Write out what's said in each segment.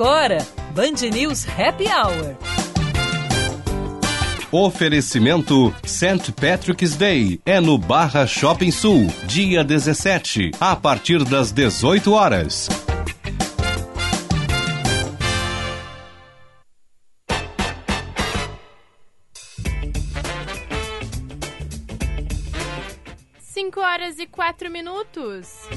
Agora, Band News Happy Hour. Oferecimento St. Patrick's Day é no Barra Shopping Sul, dia 17, a partir das 18 horas. Cinco horas e quatro minutos.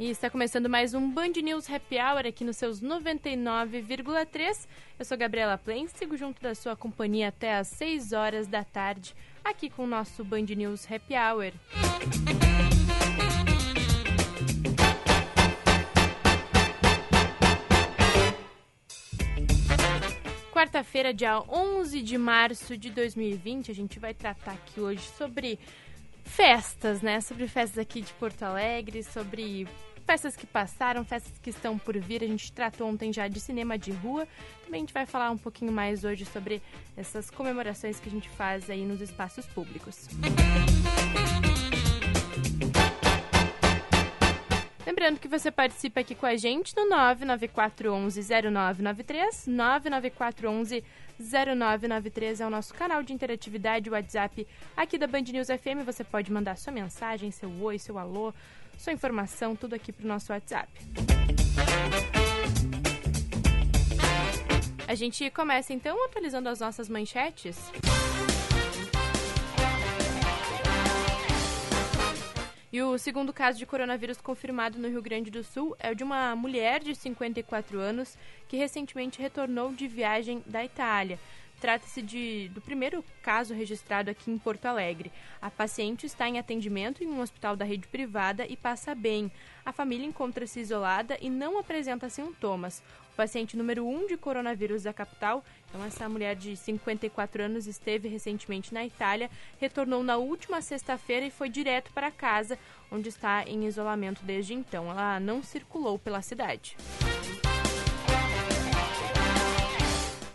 E está começando mais um Band News Happy Hour aqui nos seus 99,3. Eu sou Gabriela Plain, sigo junto da sua companhia até às 6 horas da tarde, aqui com o nosso Band News Happy Hour. Quarta-feira, dia 11 de março de 2020, a gente vai tratar aqui hoje sobre festas, né? Sobre festas aqui de Porto Alegre, sobre festas que passaram, festas que estão por vir. A gente tratou ontem já de cinema de rua. Também a gente vai falar um pouquinho mais hoje sobre essas comemorações que a gente faz aí nos espaços públicos. Lembrando que você participa aqui com a gente no 99411-0993. 99411-0993 é o nosso canal de interatividade, o WhatsApp aqui da Band News FM. Você pode mandar sua mensagem, seu oi, seu alô, sua informação, tudo aqui para o nosso WhatsApp. A gente começa então atualizando as nossas manchetes. E o segundo caso de coronavírus confirmado no Rio Grande do Sul é o de uma mulher de 54 anos que recentemente retornou de viagem da Itália. Trata-se de, do primeiro caso registrado aqui em Porto Alegre. A paciente está em atendimento em um hospital da rede privada e passa bem. A família encontra-se isolada e não apresenta sintomas. O paciente número 1 um de coronavírus da capital, então essa mulher de 54 anos esteve recentemente na Itália, retornou na última sexta-feira e foi direto para casa, onde está em isolamento desde então. Ela não circulou pela cidade.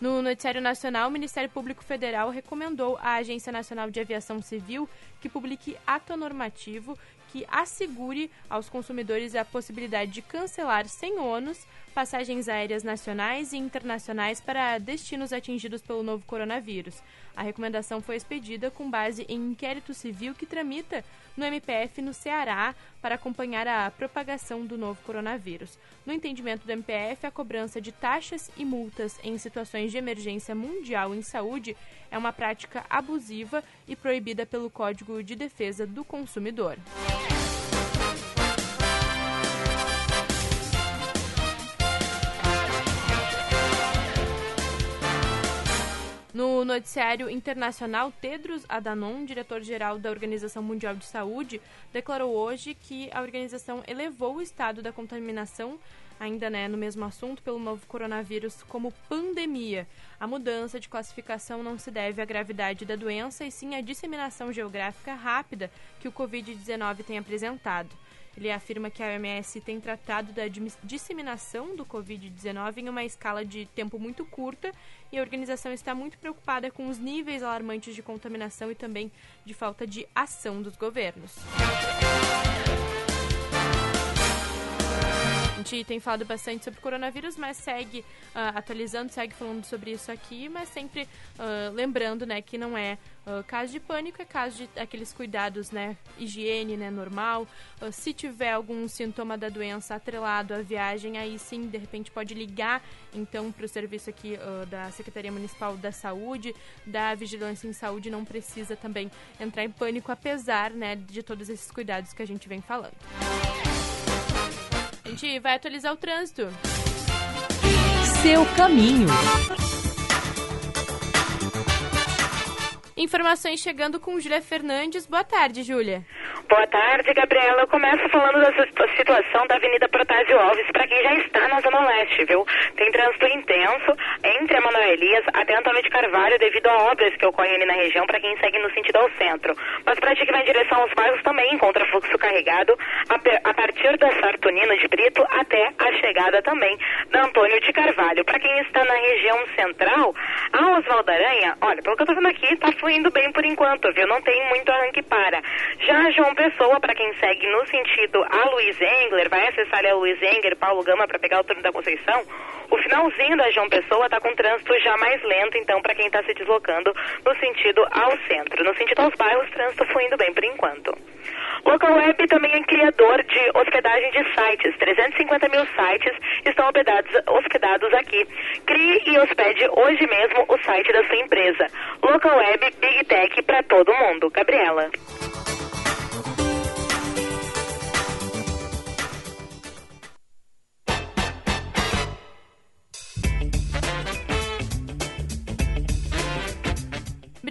No Noticiário Nacional, o Ministério Público Federal recomendou à Agência Nacional de Aviação Civil que publique ato normativo que assegure aos consumidores a possibilidade de cancelar sem ônus passagens aéreas nacionais e internacionais para destinos atingidos pelo novo coronavírus. A recomendação foi expedida com base em inquérito civil que tramita no MPF no Ceará para acompanhar a propagação do novo coronavírus. No entendimento do MPF, a cobrança de taxas e multas em situações de emergência mundial em saúde é uma prática abusiva e proibida pelo Código de Defesa do Consumidor. No noticiário internacional, Tedros Adhanom, diretor-geral da Organização Mundial de Saúde, declarou hoje que a organização elevou o estado da contaminação, ainda né, no mesmo assunto, pelo novo coronavírus como pandemia. A mudança de classificação não se deve à gravidade da doença, e sim à disseminação geográfica rápida que o Covid-19 tem apresentado. Ele afirma que a OMS tem tratado da disseminação do Covid-19 em uma escala de tempo muito curta e a organização está muito preocupada com os níveis alarmantes de contaminação e também de falta de ação dos governos. A gente tem falado bastante sobre coronavírus, mas segue uh, atualizando, segue falando sobre isso aqui, mas sempre uh, lembrando, né, que não é uh, caso de pânico, é caso de aqueles cuidados, né, higiene, né, normal. se tiver algum sintoma da doença atrelado à viagem, aí sim, de repente pode ligar, então, para o serviço aqui da Secretaria Municipal da Saúde, da Vigilância em Saúde, não precisa também entrar em pânico, apesar, né, de todos esses cuidados que a gente vem falando. A gente vai atualizar o trânsito. Seu caminho. Informações chegando com Júlia Fernandes. Boa tarde, Júlia. Boa tarde, Gabriela. Eu começo falando da situação da Avenida Protásio Alves para quem já está na Zona Leste, viu? Tem trânsito intenso entre a Manuel Elias até Antônio de Carvalho devido a obras que ocorrem ali na região para quem segue no sentido ao centro. Mas para ti que vai em direção aos bairros também encontra fluxo carregado a, partir da Sartonino de Brito até a chegada também da Antônio de Carvalho. Para quem está na região central, a Oswaldo Aranha, olha, pelo que eu estou vendo aqui, está fluindo bem por enquanto, viu? Não tem muito arranque para. Já João Pessoa, para quem segue no sentido a Luiz Engler, vai acessar a Luiz Engler, Paulo Gama para pegar o turno da Conceição, o finalzinho da João Pessoa está com trânsito já mais lento, então, para quem está se deslocando no sentido ao centro. No sentido aos bairros, trânsito fluindo bem por enquanto. Local Web também é criador de hospedagem de sites. 350 mil sites estão hospedados, hospedados aqui. Crie e hospede hoje mesmo o site da sua empresa. Local Web Big Tech para todo mundo. Gabriela.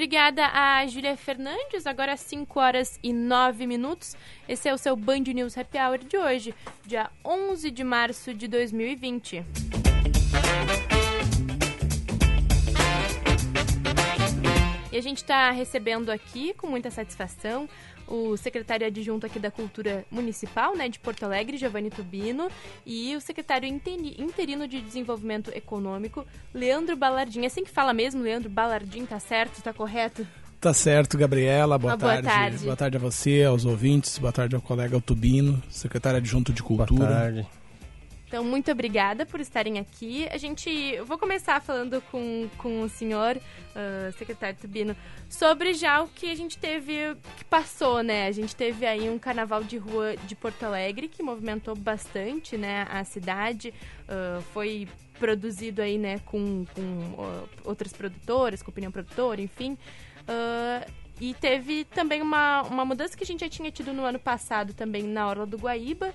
Obrigada a Júlia Fernandes, agora 5 horas e 9 minutos. Esse é o seu Band News Happy Hour de hoje, dia 11 de março de 2020. E a gente está recebendo aqui, com muita satisfação, o secretário adjunto aqui da Cultura Municipal, né, de Porto Alegre, Giovanni Tubino, e o secretário interino de Desenvolvimento Econômico, Leandro Balardim. É assim que fala mesmo, Leandro Balardim, tá certo? Tá correto? Tá certo, Gabriela. Boa, boa tarde. tarde. Boa tarde a você, aos ouvintes. Boa tarde ao colega Tubino, secretário adjunto de Cultura. Boa tarde. Então, muito obrigada por estarem aqui. A gente. Eu vou começar falando com, com o senhor, uh, secretário Tubino, sobre já o que a gente teve, que passou, né? A gente teve aí um carnaval de rua de Porto Alegre que movimentou bastante, né, a cidade. Uh, foi produzido aí, né, com, com uh, outras produtoras, com opinião produtora, enfim. e teve também uma, uma mudança que a gente já tinha tido no ano passado também na Orla do Guaíba,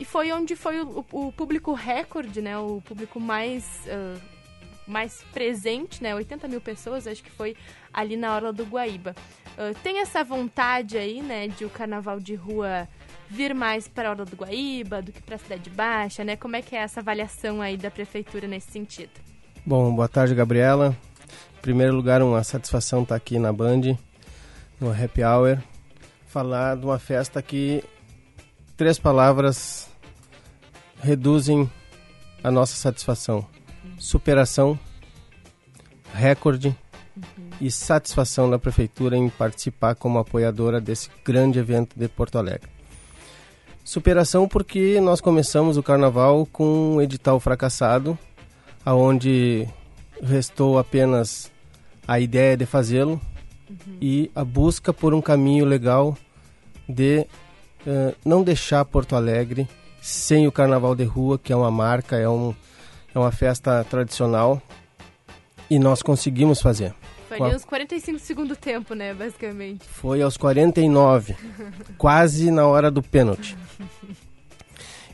e foi onde foi o, o público recorde, né? O público mais, uh, mais presente, né? 80 mil pessoas, acho que foi ali na hora do Guaíba. Uh, tem essa vontade aí, né? De o carnaval de rua vir mais para a hora do Guaíba do que para a Cidade Baixa, né? Como é que é essa avaliação aí da prefeitura nesse sentido? Bom, boa tarde, Gabriela. Em primeiro lugar, uma satisfação estar aqui na Band, no Happy Hour, falar de uma festa que três palavras reduzem a nossa satisfação: superação, recorde uhum. e satisfação da prefeitura em participar como apoiadora desse grande evento de Porto Alegre. Superação porque nós começamos o carnaval com um edital fracassado, aonde restou apenas a ideia de fazê-lo uhum. e a busca por um caminho legal de uh, não deixar Porto Alegre sem o Carnaval de Rua, que é uma marca, é, um, é uma festa tradicional. E nós conseguimos fazer. Foi ali uns 45 segundos do tempo, né, basicamente. Foi aos 49, quase na hora do pênalti.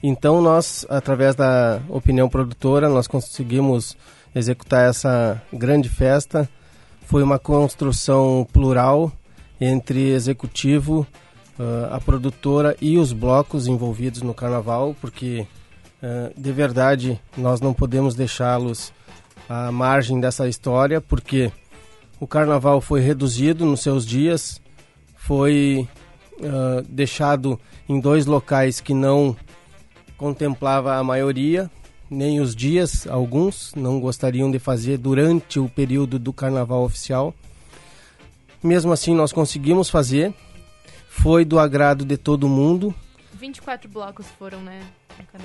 Então nós, através da opinião produtora, nós conseguimos executar essa grande festa. Foi uma construção plural entre executivo, uh, a produtora e os blocos envolvidos no carnaval, porque uh, de verdade nós não podemos deixá-los à margem dessa história, porque o carnaval foi reduzido nos seus dias, foi uh, deixado em dois locais que não contemplava a maioria, nem os dias, alguns não gostariam de fazer durante o período do carnaval oficial. Mesmo assim, nós conseguimos fazer foi do agrado de todo mundo. 24 blocos foram, né?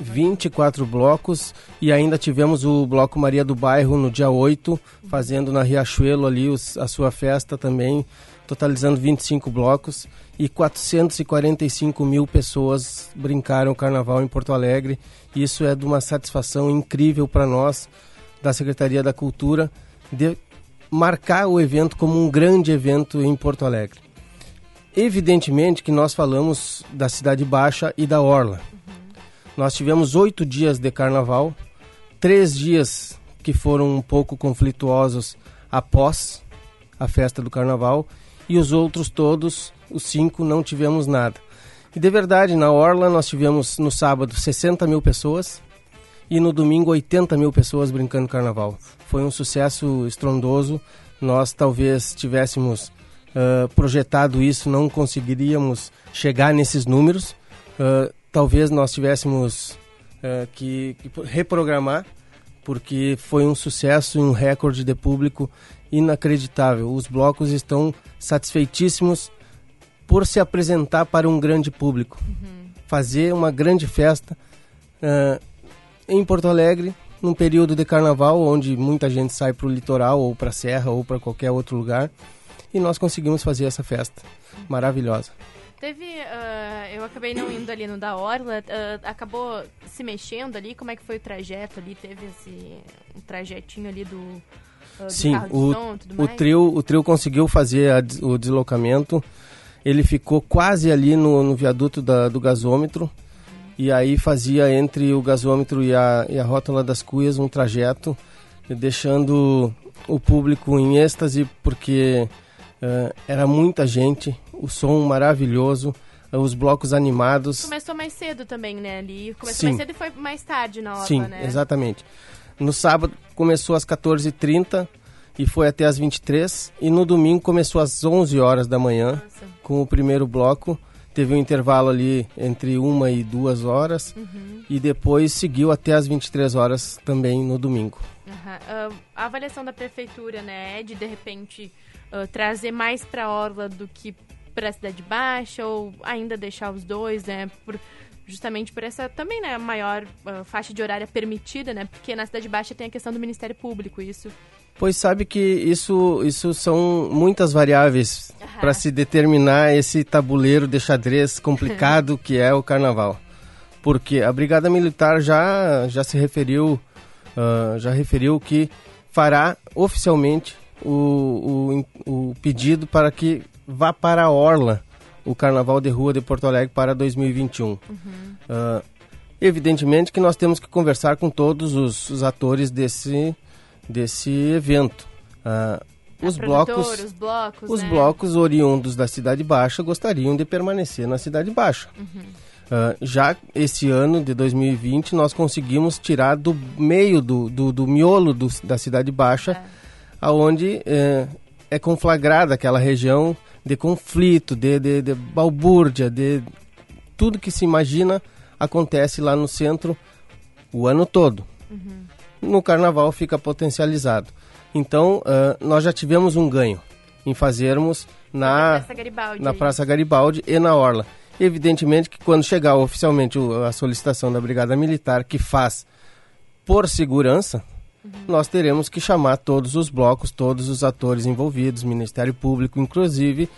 24 blocos e ainda tivemos o Bloco Maria do Bairro no dia 8, fazendo na Riachuelo ali os, a sua festa também, totalizando 25 blocos e 445 mil pessoas brincaram o carnaval em Porto Alegre. Isso é de uma satisfação incrível para nós, da Secretaria da Cultura, de marcar o evento como um grande evento em Porto Alegre. Evidentemente que nós falamos da Cidade Baixa e da Orla. Uhum. Nós tivemos oito dias de carnaval, três dias que foram um pouco conflituosos após a festa do carnaval e os outros todos, os cinco, não tivemos nada. E de verdade, na Orla nós tivemos no sábado 60 mil pessoas e no domingo 80 mil pessoas brincando carnaval. Foi um sucesso estrondoso. Nós talvez tivéssemos uh, projetado isso, não conseguiríamos chegar nesses números, Uh, talvez nós tivéssemos uh, que, que, reprogramar, porque foi um sucesso e um recorde de público inacreditável. Os blocos estão satisfeitíssimos por se apresentar para um grande público, uhum. fazer uma grande festa em Porto Alegre, num período de carnaval, onde muita gente sai para o litoral, ou para a serra, ou para qualquer outro lugar, e nós conseguimos fazer essa festa maravilhosa. Teve, uh, eu acabei não indo ali no da Orla, uh, acabou se mexendo ali, como é que foi o trajeto ali? Teve esse um trajetinho ali do, uh, do Sim, o, som, o trio, o trio conseguiu fazer a, o deslocamento, ele ficou quase ali no, no viaduto da, do gasômetro, e aí fazia entre o gasômetro e a, e a rótula das cuias um trajeto, deixando o público em êxtase, porque era muita gente, o som maravilhoso, os blocos animados. Começou mais cedo também, né? Ali começou Sim. mais cedo e foi mais tarde na hora, Sim, né? exatamente. No sábado começou às 14h30 e foi até às 23 e no domingo começou às 11 horas da manhã Nossa. com o primeiro bloco. Teve um intervalo ali entre uma e duas horas uhum. e depois seguiu até às 23 horas também no domingo. Uhum. Uh, a avaliação da prefeitura, né, é de de repente uh, trazer mais para a orla do que para a cidade baixa ou ainda deixar os dois, né? Por, justamente por essa também, né, maior uh, faixa de horária permitida, né? Porque na cidade baixa tem a questão do Ministério Público, isso. Pois sabe que isso, isso são muitas variáveis uhum. para se determinar esse tabuleiro de xadrez complicado que é o carnaval. Porque a Brigada Militar já, já se referiu, uh, já referiu que fará oficialmente o, o, o pedido para que vá para a Orla o Carnaval de Rua de Porto Alegre para 2021. Uhum. Uh, evidentemente que nós temos que conversar com todos os, os atores desse, desse evento. Uh, os blocos, os blocos, os né? blocos oriundos da Cidade Baixa gostariam de permanecer na Cidade Baixa. Uhum. Uh, já esse ano de 2020 nós conseguimos tirar do meio do, do, do miolo do, da Cidade Baixa, é. Aonde é, é conflagrada aquela região de conflito, de, de, de balbúrdia, de tudo que se imagina acontece lá no centro o ano todo. Uhum. No carnaval fica potencializado. Então, uh, nós já tivemos um ganho em fazermos na, na, Praça Garibaldi, na Praça Garibaldi e na Orla. Evidentemente que quando chegar oficialmente a solicitação da Brigada Militar, que faz por segurança, Uhum. Nós teremos que chamar todos os blocos, todos os atores envolvidos, Ministério Público, inclusive,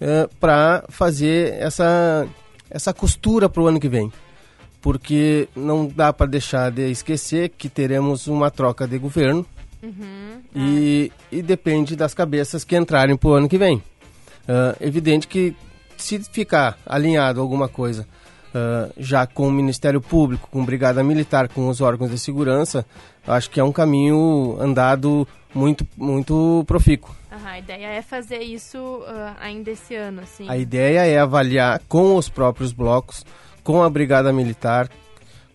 é, para fazer essa, essa costura para o ano que vem. Porque não dá para deixar de esquecer que teremos uma troca de governo uhum. e, ah. e depende das cabeças que entrarem para o ano que vem. É evidente que se ficar alinhado alguma coisa uh, já com o Ministério Público, com Brigada Militar, com os órgãos de segurança, acho que é um caminho andado muito, muito profícuo. Uhum, a ideia é fazer isso uh, ainda esse ano, sim. A ideia é avaliar com os próprios blocos, com a Brigada Militar,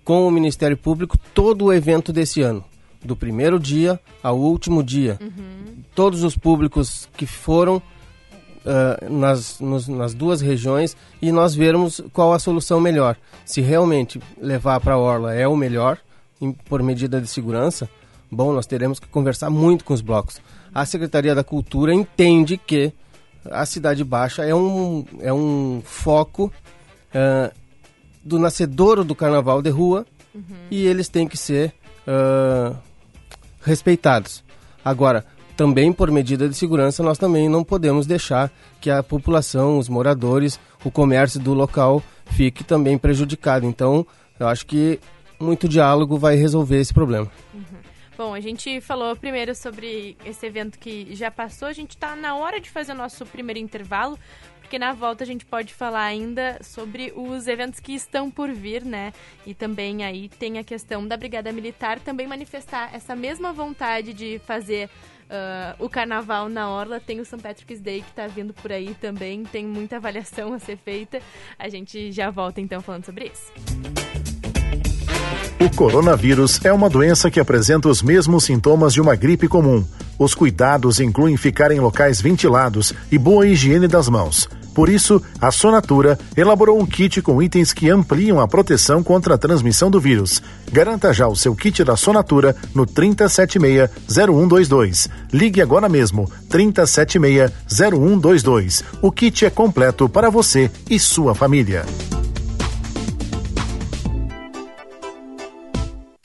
com o Ministério Público, todo o evento desse ano. Do primeiro dia ao último dia. Uhum. Todos os públicos que foram uh, nas, nos, nas duas regiões e nós vermos qual a solução melhor. Se realmente levar para a Orla é o melhor, em, por medida de segurança, bom, nós teremos que conversar muito com os blocos. A Secretaria da Cultura entende que a Cidade Baixa é um, é um foco uh, do nascedouro do carnaval de rua uhum. e eles têm que ser uh, respeitados. Agora, também por medida de segurança, nós também não podemos deixar que a população, os moradores, o comércio do local fique também prejudicado. Então, eu acho que muito diálogo vai resolver esse problema. Uhum. Bom, a gente falou primeiro sobre esse evento que já passou. A gente está na hora de fazer o nosso primeiro intervalo, porque na volta a gente pode falar ainda sobre os eventos que estão por vir, né? E também aí tem a questão da Brigada Militar também manifestar essa mesma vontade de fazer Uh, o carnaval na Orla, tem o St. Patrick's Day que está vindo por aí também, tem muita avaliação a ser feita. A gente já volta então falando sobre isso. O coronavírus é uma doença que apresenta os mesmos sintomas de uma gripe comum. Os cuidados incluem ficar em locais ventilados e boa higiene das mãos. Por isso, a Sonatura elaborou um kit com itens que ampliam a proteção contra a transmissão do vírus. Garanta já o seu kit da Sonatura no 3076-0122. Ligue agora mesmo, 3076-0122. O kit é completo para você e sua família.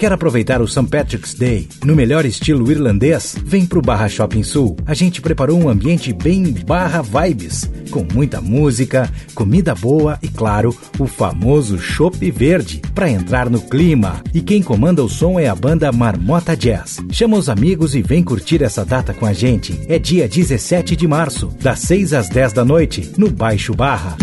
Quer aproveitar o St. Patrick's Day no melhor estilo irlandês? Vem pro Barra Shopping Sul. A gente preparou um ambiente bem barra vibes, com muita música, comida boa e, claro, o famoso chopp verde para entrar no clima. E quem comanda o som é a banda Marmota Jazz. Chama os amigos e vem curtir essa data com a gente. É dia 17 de março, das 6 às 10 da noite, no Baixo Barra.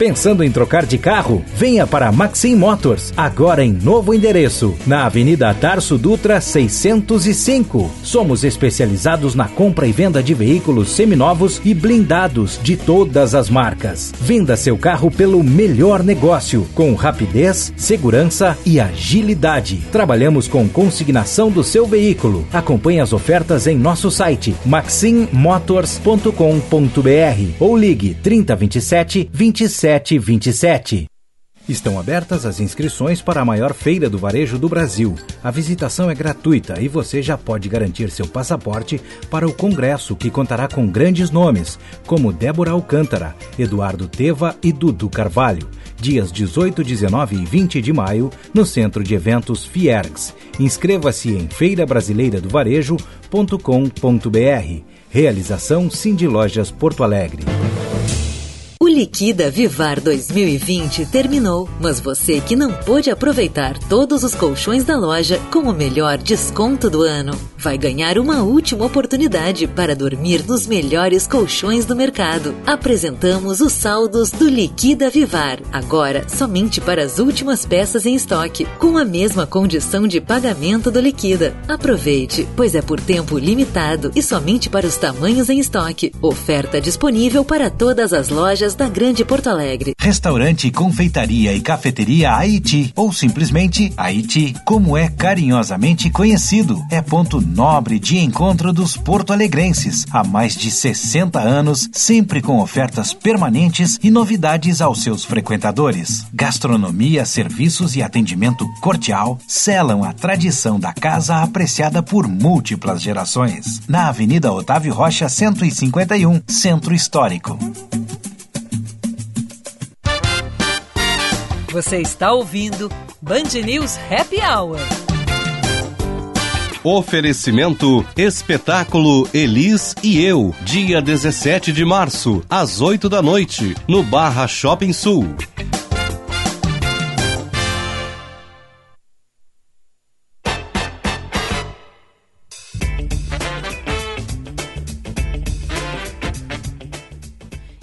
Pensando em trocar de carro? Venha para Maxim Motors, agora em novo endereço, na Avenida Tarso Dutra 605. Somos especializados na compra e venda de veículos seminovos e blindados de todas as marcas. Venda seu carro pelo melhor negócio, com rapidez, segurança e agilidade. Trabalhamos com consignação do seu veículo. Acompanhe as ofertas em nosso site maximmotors.com.br ou ligue 3027 27 2727. Estão abertas as inscrições para a maior feira do varejo do Brasil. A visitação é gratuita e você já pode garantir seu passaporte para o congresso, que contará com grandes nomes, como Débora Alcântara, Eduardo Teva e Dudu Carvalho. Dias 18, 19 e 20 de maio, no Centro de Eventos Fiergs. Inscreva-se em feirabrasileiradovarejo.com.br. Realização Cindy Lojas Porto Alegre. Liquida Vivar 2020 terminou, mas você que não pôde aproveitar todos os colchões da loja com o melhor desconto do ano, vai ganhar uma última oportunidade para dormir nos melhores colchões do mercado. Apresentamos os saldos do Liquida Vivar, agora somente para as últimas peças em estoque, com a mesma condição de pagamento do Liquida. Aproveite, pois é por tempo limitado e somente para os tamanhos em estoque. Oferta disponível para todas as lojas da Grande Porto Alegre. Restaurante, confeitaria e cafeteria Haiti, ou simplesmente Haiti, como é carinhosamente conhecido. É ponto nobre de encontro dos porto-alegrenses. Há mais de 60 anos, sempre com ofertas permanentes e novidades aos seus frequentadores. Gastronomia, serviços e atendimento cordial selam a tradição da casa apreciada por múltiplas gerações. Na Avenida Otávio Rocha, 151, Centro Histórico. Você está ouvindo Band News Happy Hour. Oferecimento Espetáculo Elis e Eu, dia 17 de março, às 8 da noite, no Barra Shopping Sul.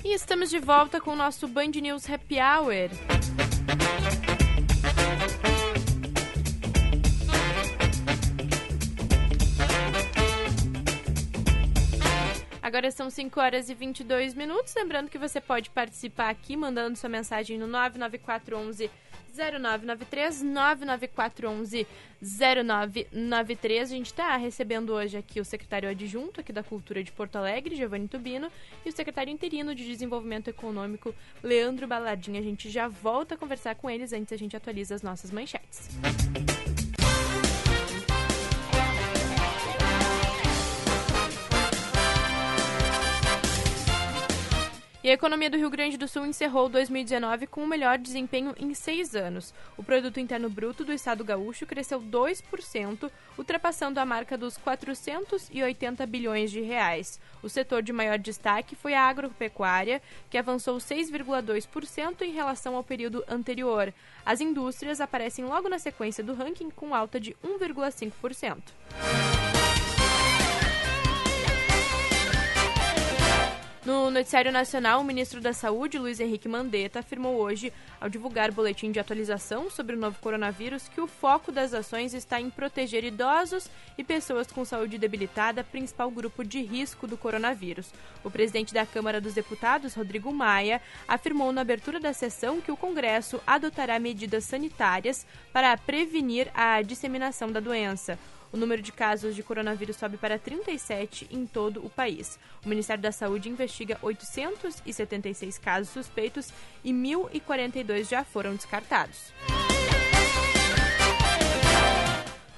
E estamos de volta com o nosso Band News Happy Hour. Agora são 5 horas e 22 minutos. Lembrando que você pode participar aqui mandando sua mensagem no 99411 0993 99411 0993. A gente está recebendo hoje aqui o secretário adjunto aqui da Cultura de Porto Alegre, Giovanni Tubino, e o secretário interino de Desenvolvimento Econômico, Leandro Baladinho. A gente já volta a conversar com eles antes a gente atualiza as nossas manchetes. E a economia do Rio Grande do Sul encerrou 2019 com o melhor desempenho em seis anos. O produto interno bruto do estado gaúcho cresceu 2%, ultrapassando a marca dos 480 bilhões de reais. O setor de maior destaque foi a agropecuária, que avançou 6,2% em relação ao período anterior. As indústrias aparecem logo na sequência do ranking com alta de 1,5%. No Noticiário Nacional, o ministro da Saúde, Luiz Henrique Mandetta, afirmou hoje, ao divulgar boletim de atualização sobre o novo coronavírus, que o foco das ações está em proteger idosos e pessoas com saúde debilitada, principal grupo de risco do coronavírus. O presidente da Câmara dos Deputados, Rodrigo Maia, afirmou na abertura da sessão que o Congresso adotará medidas sanitárias para prevenir a disseminação da doença. O número de casos de coronavírus sobe para 37 em todo o país. O Ministério da Saúde investiga 876 casos suspeitos e 1.042 já foram descartados.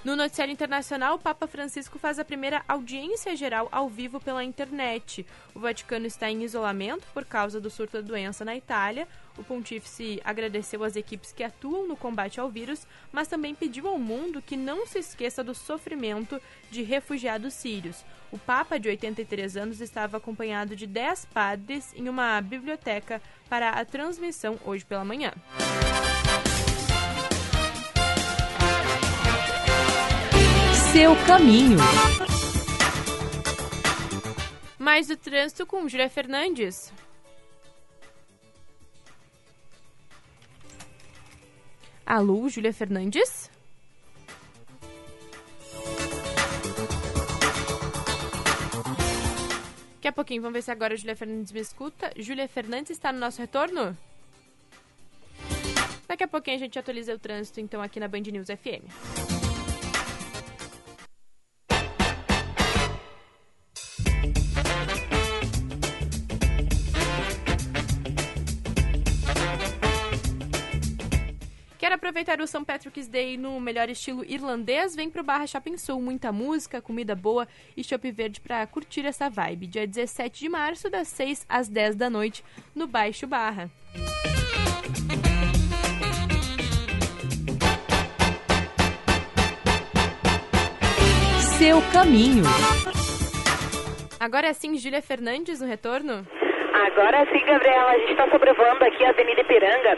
No noticiário internacional, o Papa Francisco faz a primeira audiência geral ao vivo pela internet. O Vaticano está em isolamento por causa do surto da doença na Itália. O pontífice agradeceu as equipes que atuam no combate ao vírus, mas também pediu ao mundo que não se esqueça do sofrimento de refugiados sírios. O Papa, de 83 anos, estava acompanhado de 10 padres em uma biblioteca para a transmissão hoje pela manhã. Seu caminho. Mais do trânsito com Júlia Fernandes. Alô, Júlia Fernandes? Daqui a pouquinho, vamos ver se agora a Júlia Fernandes me escuta. Júlia Fernandes está no nosso retorno? Daqui a pouquinho a gente atualiza o trânsito, então, aqui na Band News FM. Aproveitar o St. Patrick's Day no melhor estilo irlandês? Vem pro Barra Shopping Sul. Muita música, comida boa e chopp verde para curtir essa vibe. Dia 17 de março, das 6 às 10 da noite, no Baixo Barra. Seu caminho. Agora sim, Júlia Fernandes no retorno. Agora sim, Gabriela, a gente está sobrevoando aqui a Avenida Ipiranga,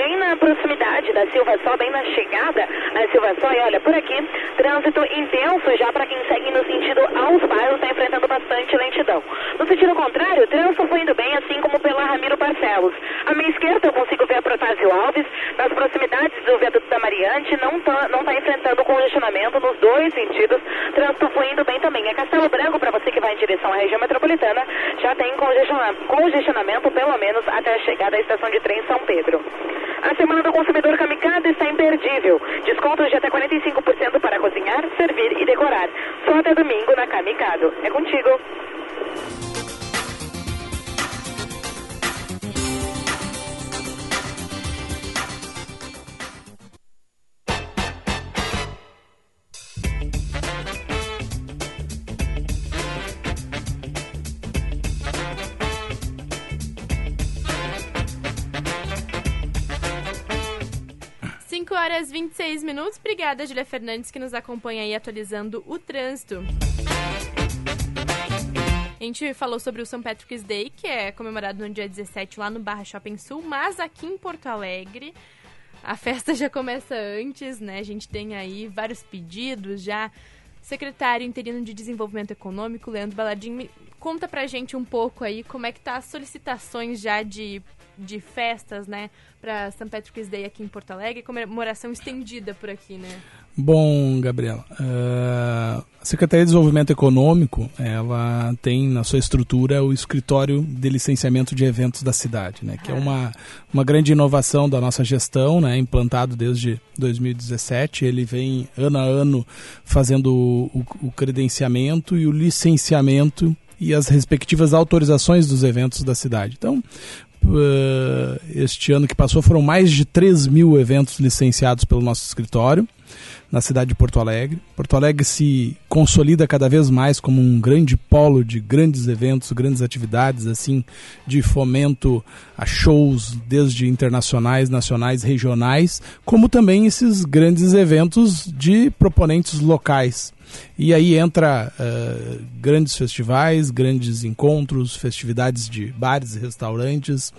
bem na proximidade da Silva Só, bem na chegada da Silva Só. E olha, por aqui, trânsito intenso já para quem segue no sentido aos bairros, está enfrentando bastante lentidão. No sentido contrário, o trânsito foi indo bem, assim como pela Ramiro Barcelos. À minha esquerda eu consigo ver a Protásio Alves, nas proximidades do viaduto da Mariante, não está não tá enfrentando congestionamento nos dois sentidos. Trânsito foi indo bem também. É Castelo Branco, para você que vai em direção à região metropolitana, já tem congestionamento congestionamento pelo menos até a chegada à estação de trem São Pedro. A Semana do Consumidor Kamikaze está imperdível. Descontos de até 45% para cozinhar, servir e decorar. Só até domingo na Kamikado. É contigo. 5 horas 26 minutos. Obrigada, Julia Fernandes, que nos acompanha aí atualizando o trânsito. A gente falou sobre o St. Patrick's Day, que é comemorado no dia 17 lá no Barra Shopping Sul, mas aqui em Porto Alegre a festa já começa antes, né? A gente tem aí vários pedidos já. Secretário interino de Desenvolvimento Econômico, Leandro Baladinho, conta pra gente um pouco aí como é que tá as solicitações já de de festas, né, para St. Patrick's Day aqui em Porto Alegre, comemoração estendida por aqui, né? Bom, Gabriela, uh, a Secretaria de Desenvolvimento Econômico, ela tem na sua estrutura o escritório de licenciamento de eventos da cidade, né, que é uma, uma grande inovação da nossa gestão, né, implantado desde 2017. Ele vem ano a ano fazendo o, o credenciamento e o licenciamento e as respectivas autorizações dos eventos da cidade. Então, este ano que passou foram mais de 3 mil eventos licenciados pelo nosso escritório na cidade de Porto Alegre. Porto Alegre se consolida cada vez mais como um grande polo de grandes eventos, grandes atividades, assim, de fomento a shows, desde internacionais, nacionais, regionais, como também esses grandes eventos de proponentes locais. E aí entra uh, grandes festivais, grandes encontros, festividades de bares e restaurantes,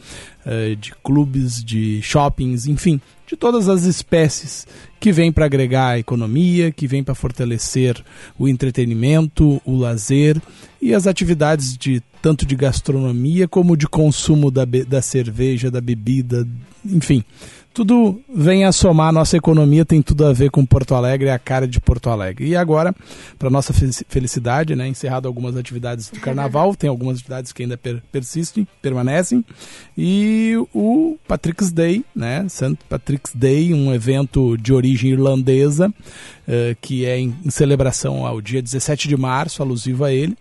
uh, de clubes, de shoppings, enfim, de todas as espécies que vêm para agregar a economia, que vêm para fortalecer o entretenimento, o lazer e as atividades de tanto de gastronomia como de consumo da, da cerveja, da bebida, enfim tudo vem a somar a nossa economia, tem tudo a ver com Porto Alegre, é a cara de Porto Alegre. E agora, para nossa felicidade, né, encerrado algumas atividades do carnaval, tem algumas atividades que ainda per persistem, permanecem, e o Patrick's Day, né, St. Patrick's Day, um evento de origem irlandesa, uh, que é em, em, celebração ao dia 17 de março, alusivo a ele,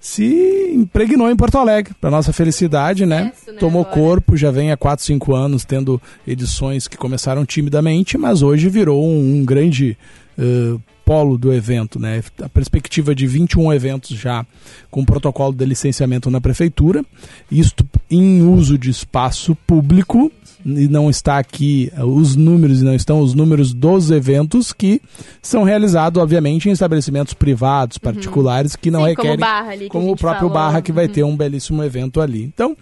se impregnou em Porto Alegre, para nossa felicidade, né? Isso, né? Tomou agora. corpo, já vem há 4, 5 anos tendo edições que começaram timidamente, mas hoje virou um, um grande uh, polo do evento, né? A perspectiva de 21 eventos já com protocolo de licenciamento na prefeitura, isto em uso de espaço público, e não está aqui uh, os números e não estão os números dos eventos que são realizados, obviamente, em estabelecimentos privados, uhum. particulares, uhum. que não Sim, requerem. Como, ali, como o próprio falou. Barra, que vai uhum. ter um belíssimo evento ali. Então,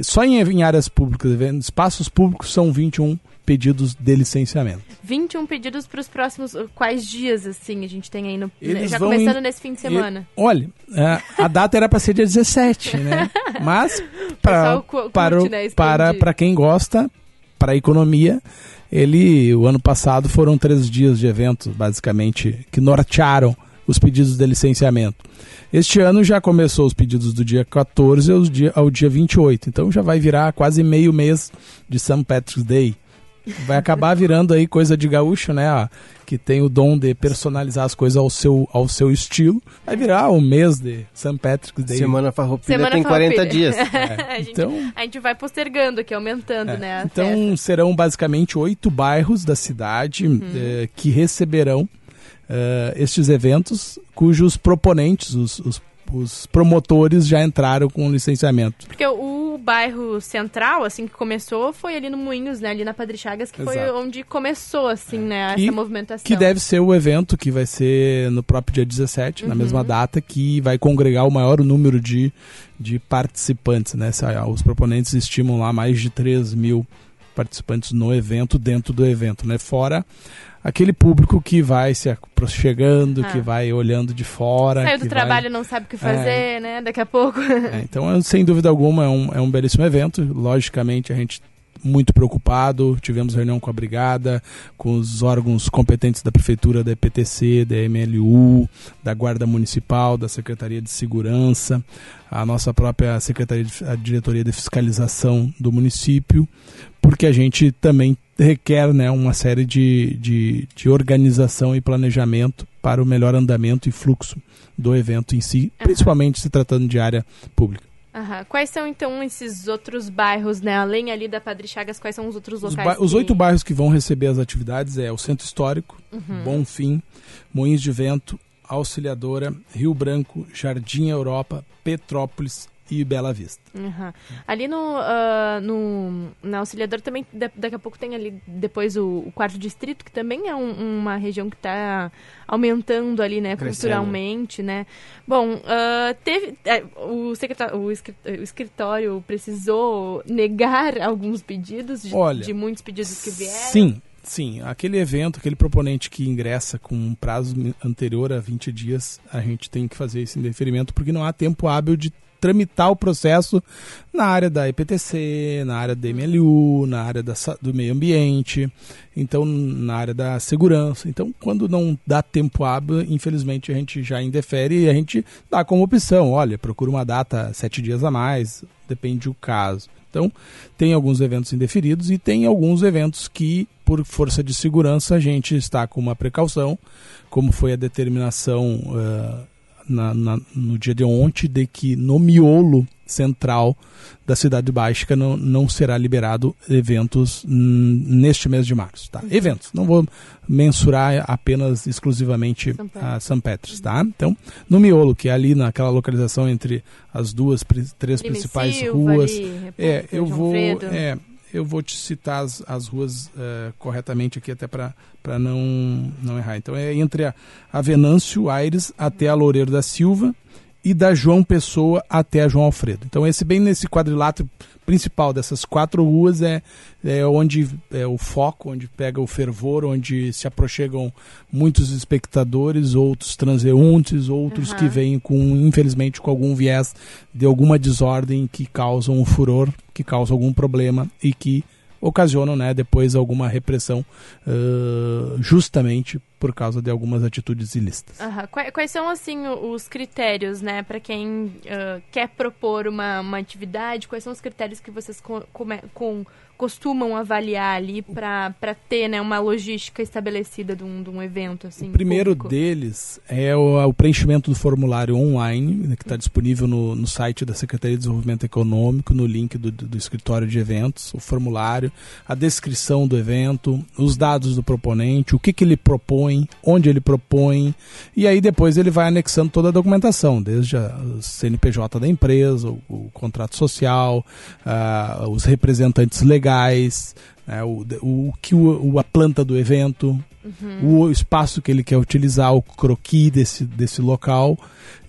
só em, em áreas públicas, espaços públicos, são 21 pedidos de licenciamento. 21 pedidos para os próximos. Uh, quais dias, assim, a gente tem aí no. Eles já começando nesse fim de semana? E, olha, é, a data era para ser dia 17, né? Mas, pra, para, né, para, para quem gosta, para a economia, ele, o ano passado, foram três dias de eventos, basicamente, que nortearam os pedidos de licenciamento. Este ano já começou os pedidos do dia 14 ao dia, ao dia 28, então já vai virar quase meio mês de St. Patrick's Day. Vai acabar virando aí coisa de gaúcho, né? Ó, que tem o dom de personalizar as coisas ao seu, ao seu estilo. Vai virar um mês de St. Patrick's Day. Semana Farroupilha Semana tem Farroupilha. 40 dias. É. a, gente, então, a gente vai postergando aqui, aumentando, é. né? Então festa. serão basicamente oito bairros da cidade eh, que receberão Uh, estes eventos, cujos proponentes, os, os, os, promotores já entraram com licenciamento. Porque o bairro central, assim, que começou, foi ali no Moinhos, né? Ali na Padre Chagas, que Exato. foi onde começou, assim, é. né? Essa movimentação. Que deve ser o evento que vai ser no próprio dia 17, uhum. na mesma data, que vai congregar o maior número de, de participantes, né? Os proponentes estimam lá mais de 3 mil participantes no evento, dentro do evento, né? Fora aquele público que vai se chegando, ah. que vai olhando de fora. Saiu do trabalho vai... não sabe o que fazer, é... né? Daqui a pouco. É, então, sem dúvida alguma, é um, é um belíssimo evento. Logicamente, a gente muito preocupado. Tivemos reunião com a brigada, com os órgãos competentes da prefeitura, da EPTC, da MLU, da Guarda Municipal, da Secretaria de Segurança, a nossa própria Secretaria de, a Diretoria de Fiscalização do município, porque a gente também requer né, uma série de, de, de organização e planejamento para o melhor andamento e fluxo do evento em si, principalmente se tratando de área pública. Aham. Quais são então esses outros bairros, né? Além ali da Padre Chagas, quais são os outros locais? Os, os oito bairros que vão receber as atividades é o Centro Histórico, uhum. Bonfim, Moinhos de Vento, Auxiliadora, Rio Branco, Jardim Europa, Petrópolis, e Bela Vista. Uhum. Ali no, uh, no na Auxiliadora também, daqui a pouco tem ali depois o, o quarto distrito, que também é um, uma região que está aumentando ali, né, Crescendo. culturalmente, né. Bom, uh, teve, é, o, secretário, o, escritório precisou negar alguns pedidos, de, Olha, de muitos pedidos que vieram. Sim, Sim, aquele evento, aquele proponente que ingressa com um prazo anterior a 20 dias, a gente tem que fazer esse indeferimento porque não há tempo hábil de tramitar o processo na área da EPTC, na área da MLU, na área da, do meio ambiente, então na área da segurança. Então, quando não dá tempo hábil, infelizmente a gente já indefere e a gente dá como opção, olha, procura uma data sete dias a mais, depende do caso. Então, tem alguns eventos indeferidos e tem alguns eventos que, por força de segurança, a gente está com uma precaução, como foi a determinação uh, na, na, no dia de ontem de que no miolo central da cidade baixa não, não será liberado eventos neste mês de março, tá? Eventos, não vou mensurar apenas exclusivamente São a São Petros, tá? Então, no miolo, que é ali naquela localização entre as duas, três principais Silva, ruas, ali, é, eu vou, é, eu vou te citar as, as ruas uh, corretamente aqui até para não, não errar. Então é entre a, a Venâncio Aires até a Loureiro da Silva e da João Pessoa até a João Alfredo. Então esse bem nesse quadrilátero principal dessas quatro ruas é, é onde é o foco, onde pega o fervor, onde se aproximam muitos espectadores, outros transeuntes, outros uhum. que vêm com, infelizmente, com algum viés de alguma desordem que causam um furor, que causam algum problema e que ocasionam né, depois alguma repressão uh, justamente por causa de algumas atitudes ilícitas. Aham. Quais, quais são, assim, os critérios, né, para quem ah, quer propor uma, uma atividade? Quais são os critérios que vocês co- come- com- costumam avaliar ali para ter, né, uma logística estabelecida de um, de um evento, assim, O primeiro público? deles é o, o preenchimento do formulário online, né, que está disponível no, no site da Secretaria de Desenvolvimento Econômico, no link do, do- do escritório de eventos, o formulário, a descrição do evento, os dados do proponente, o que, que ele propõe, onde ele propõe, e aí depois ele vai anexando toda a documentação, desde a o CNPJ da empresa, o, o contrato social, ah, os representantes legais, né, o, o, que o, a planta do evento, o espaço que ele quer utilizar, o croquis desse, desse local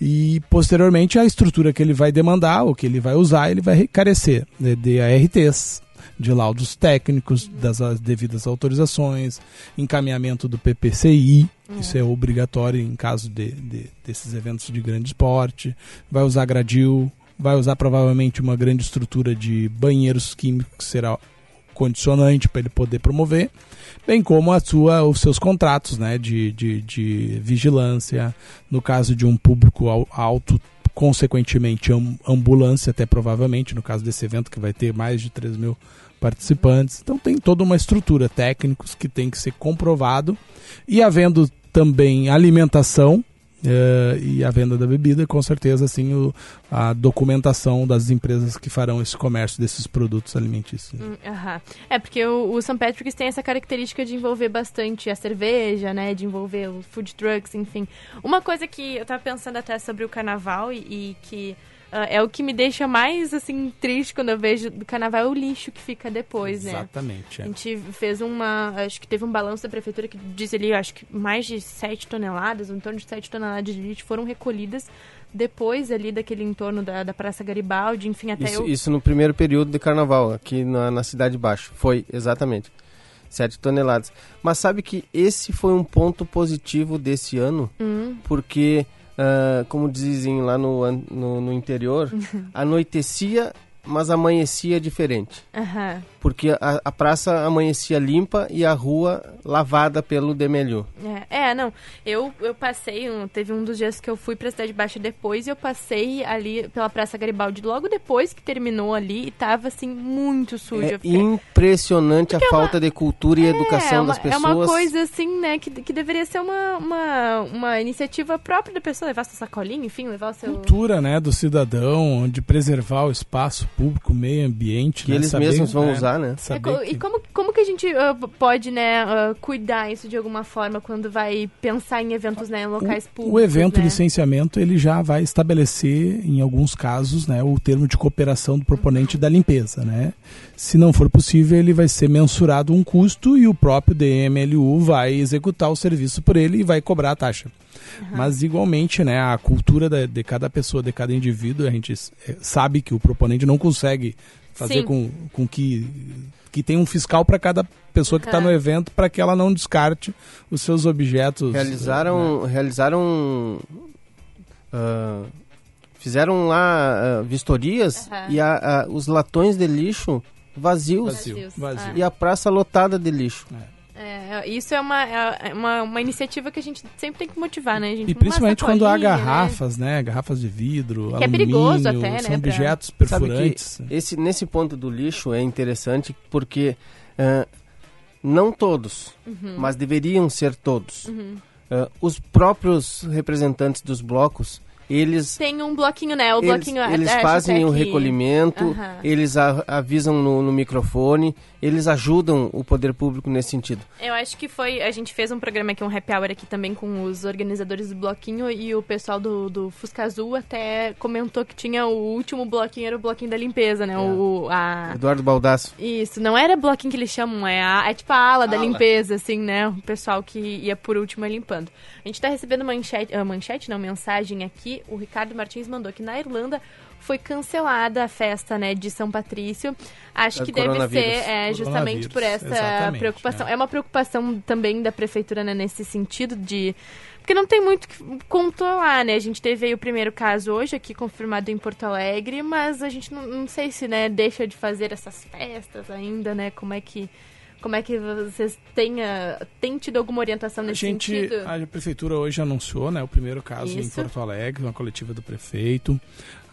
e posteriormente a estrutura que ele vai demandar, o que ele vai usar, ele vai carecer de, de ARTs, de laudos técnicos, das as devidas autorizações, encaminhamento do PPCI, isso é obrigatório em caso de, de- desses eventos de grande esporte, vai usar gradil, vai usar provavelmente uma grande estrutura de banheiros químicos que será condicionante para ele poder promover, bem como a sua, os seus contratos né, de, de, de vigilância, no caso de um público al- alto, consequentemente am- ambulância até provavelmente, no caso desse evento que vai ter mais de 3 mil participantes. Então tem toda uma estrutura técnicos que tem que ser comprovado e havendo também alimentação eh, e a venda da bebida, com certeza assim o, a documentação das empresas que farão esse comércio desses produtos alimentícios. Hum. É, porque o, o St. Patrick's tem essa característica de envolver bastante a cerveja, né? De envolver os food trucks, enfim. Uma coisa que eu tava pensando até sobre o carnaval e, e que é o que me deixa mais, assim, triste quando eu vejo do carnaval é o lixo que fica depois, né? Exatamente. A é. gente fez uma. Acho que teve um balanço da prefeitura que diz ali, acho que mais de 7 toneladas, em torno de 7 toneladas de lixo foram recolhidas depois ali daquele entorno da, da Praça Garibaldi, enfim, até Isso, eu. isso no primeiro período de carnaval, aqui na, na Cidade Baixa. Foi, exatamente. 7 toneladas. Mas sabe que esse foi um ponto positivo desse ano, Hum, porque, ah, como dizem lá no, no, no interior, anoitecia, mas amanhecia diferente. aham. Porque a, a praça amanhecia limpa e a rua lavada pelo Demelho. É, é, não. Eu, eu passei, um- teve um dos dias que eu fui pra Cidade Baixa depois e eu passei ali pela Praça Garibaldi logo depois que terminou ali e tava assim muito sujo. É fiquei- impressionante a falta de cultura e educação é, uma, das pessoas. É uma coisa assim, né, que, que deveria ser uma, uma, uma iniciativa própria da pessoa, levar sua sacolinha, enfim, levar o seu... cultura né, do cidadão, de preservar o espaço público, o meio ambiente. Que né, eles saber, mesmos vão né, usar, né? É, co- que- E como, como que a gente ah, pode, né, ah, cuidar isso de alguma forma quando vai pensar em eventos, né, em locais públicos, O evento né? licenciamento ele já vai estabelecer, em alguns casos, né, o termo de cooperação do proponente da limpeza. Né? Se não for possível, ele vai ser mensurado um custo e o próprio DMLU vai executar o serviço por ele e vai cobrar a taxa. Mas igualmente, né, a cultura da- de cada pessoa, de cada indivíduo, a gente eh, sabe que o proponente não consegue fazer Sim. com, com que que tem um fiscal para cada pessoa que está no evento para que ela não descarte os seus objetos. né? Realizaram, realizaram ah, fizeram lá ah, vistorias Aham. e a- a- os latões de lixo vazios, Vazio, Vazios. vazio. e a praça lotada de lixo. É, isso é uma, é uma, uma iniciativa que a gente sempre tem que motivar, né, gente? E principalmente quando há né? garrafas, né? Garrafas de vidro, Que é alumínio, perigoso até, né, são pra- objetos perfurantes. esse, nesse ponto do lixo é interessante porque ah, não todos, Uhum. mas deveriam ser todos. Ah, os próprios representantes dos blocos, eles Tem um bloquinho, né? O eles, bloquinho eles acho fazem até o recolhimento, Aham. eles a- avisam no, no microfone, eles ajudam o poder público nesse sentido. Eu acho que foi. A gente fez um programa aqui, um happy hour aqui também com os organizadores do bloquinho e o pessoal do, do Fusca Azul até comentou que tinha o último bloquinho, era o bloquinho da limpeza, né? O, a... Eduardo Baldasso. Isso, não era bloquinho que eles chamam, é, a, é tipo a ala da limpeza, assim, né? O pessoal que ia por último é limpando. A gente tá recebendo manchete, ah, manchete, não, mensagem aqui. O Ricardo Martins mandou que na Irlanda foi cancelada a festa, né, de São Patrício. Acho É que deve ser é, justamente por essa exatamente, preocupação. né? É uma preocupação também da prefeitura, né, nesse sentido de... Porque não tem muito que controlar, né? A gente teve aí o primeiro caso hoje aqui confirmado em Porto Alegre, mas a gente não, não sei se, né, deixa de fazer essas festas ainda, né? Como é que Como é que vocês têm, uh, têm tido alguma orientação nesse a gente, sentido? A prefeitura hoje anunciou né, o primeiro caso Isso. em Porto Alegre, uma coletiva do prefeito.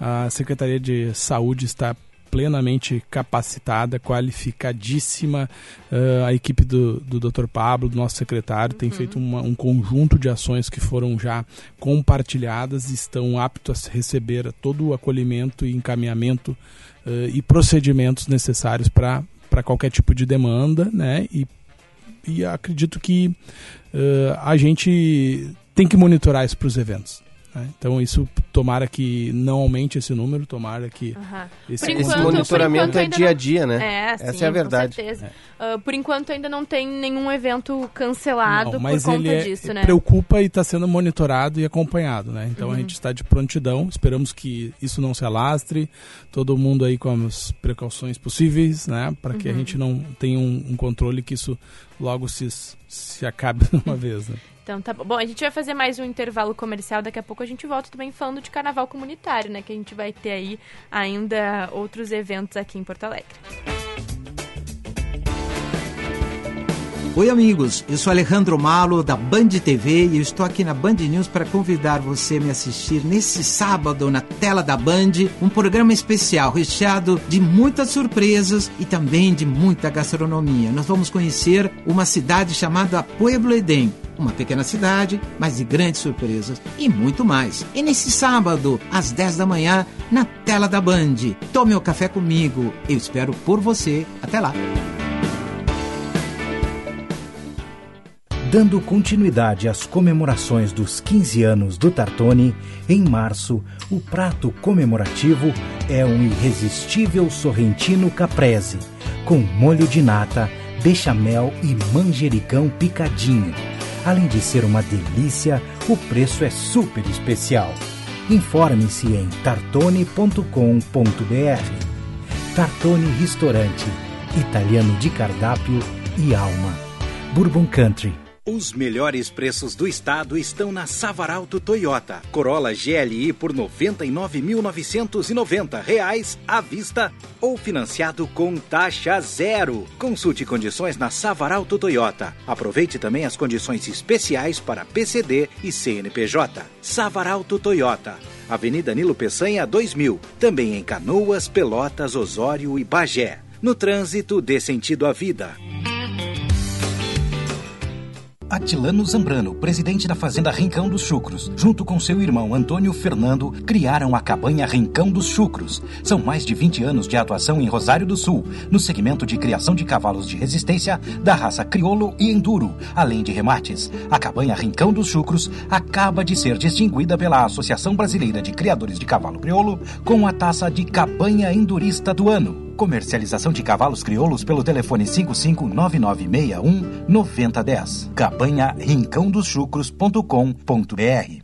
A Secretaria de Saúde está plenamente capacitada, qualificadíssima. Uh, a equipe do, do Dr. Pablo, do nosso secretário, tem feito uma, um conjunto de ações que foram já compartilhadas e estão aptos a receber todo o acolhimento e encaminhamento uh, e procedimentos necessários para qualquer tipo de demanda, né? E, e acredito que uh, a gente tem que monitorar isso para os eventos. Né? Então isso tomara que não aumente esse número, tomara que esse, Por Esse enquanto- monitoramento enquanto é dia a não- dia, né? É, Essa sim, é a verdade. Com certeza. Ah, por enquanto ainda não tem nenhum evento cancelado Não, mas por conta ele é- disso, né? preocupa e está sendo monitorado e acompanhado, né? Então Uhum. a gente está de prontidão, esperamos que isso não se alastre, todo mundo aí com as precauções possíveis, né? Para que a Uhum. gente não tenha um, um controle que isso logo se, se acabe de uma vez, né? Então tá bom. Bom, a gente vai fazer mais um intervalo comercial. Daqui a pouco a gente volta também falando de carnaval comunitário, né? Que a gente vai ter aí ainda outros eventos aqui em Porto Alegre. Oi, amigos. Eu sou Alejandro Malo, da Band TV, e eu estou aqui na Band News para convidar você a me assistir nesse sábado na tela da Band, um programa especial recheado de muitas surpresas e também de muita gastronomia. Nós vamos conhecer uma cidade chamada Pueblo Edén. Uma pequena cidade, mas de grandes surpresas e muito mais. E nesse sábado, às 10 da manhã, na tela da Band. Tome o café comigo. Eu espero por você. Até lá. Dando continuidade às comemorações dos 15 anos do Tartone, em março, o prato comemorativo é um irresistível sorrentino caprese, com molho de nata, bechamel e manjericão picadinho. Além de ser uma delícia, o preço é super especial. Informe-se em tartone.com.br. Tartone Restaurante, italiano de cardápio e alma. Bourbon Country. Os melhores preços do estado estão na Savaralto Toyota. Corolla GLI por 99.990 reais à vista ou financiado com taxa zero. Consulte condições na Savaralto Toyota. Aproveite também as condições especiais para PCD e CNPJ. Savaralto Toyota. Avenida Nilo Peçanha 2000. Também em Canoas, Pelotas, Osório e Bagé. No trânsito, dê sentido à vida. Atilano Zambrano, presidente da Fazenda Rincão dos Chucros, junto com seu irmão Antônio Fernando, criaram a cabanha Rincão dos Chucros. São mais de 20 anos de atuação em Rosário do Sul, no segmento de criação de cavalos de resistência da raça crioulo e enduro, além de remates. A cabanha Rincão dos Chucros acaba de ser distinguida pela Associação Brasileira de Criadores de Cavalo Crioulo com a taça de Cabanha Endurista do Ano. Comercialização de cavalos crioulos pelo telefone 559961 9010. Cabanha rincãodoschucros.com.br.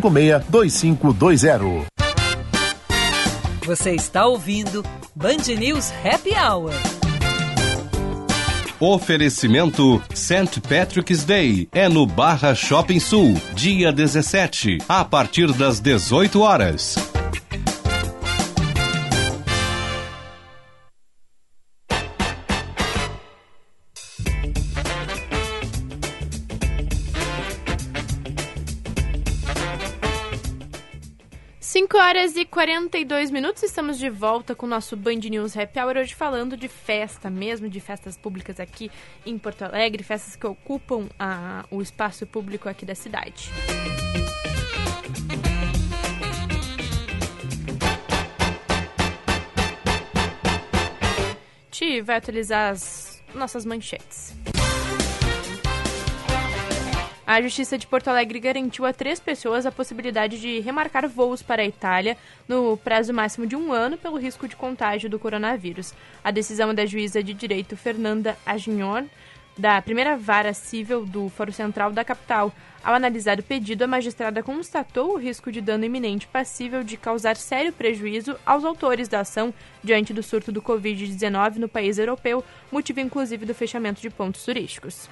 9556 2520. Você está ouvindo Band News Happy Hour. Oferecimento St. Patrick's Day é no Barra Shopping Sul, dia 17, a partir das 18 horas. Horas e 42 minutos, estamos de volta com o nosso Band News Happy Hour, hoje falando de festa mesmo, de festas públicas aqui em Porto Alegre, festas que ocupam a, o espaço público aqui da cidade. Ti vai atualizar as nossas manchetes. A Justiça de Porto Alegre garantiu a três pessoas a possibilidade de remarcar voos para a Itália no prazo máximo de um ano pelo risco de contágio do coronavírus. A decisão é da juíza de direito Fernanda Agignon, da primeira vara civil do Foro Central da capital. Ao analisar o pedido, a magistrada constatou o risco de dano iminente passível de causar sério prejuízo aos autores da ação diante do surto do Covid-19 no país europeu, motivo inclusive do fechamento de pontos turísticos.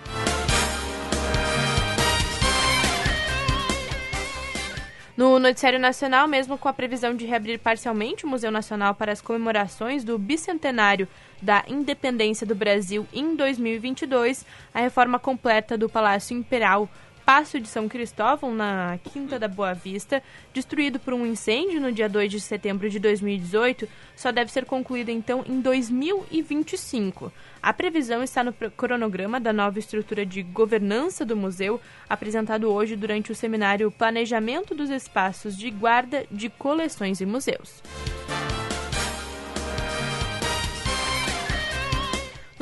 No Noticiário Nacional, mesmo com a previsão de reabrir parcialmente o Museu Nacional para as comemorações do bicentenário da independência do Brasil em 2022, a reforma completa do Palácio Imperial Passo de São Cristóvão, na Quinta da Boa Vista, destruído por um incêndio no dia 2 de setembro de 2018, só deve ser concluída então em 2025. A previsão está no cronograma da nova estrutura de governança do museu, apresentado hoje durante o seminário Planejamento dos Espaços de Guarda de Coleções e Museus.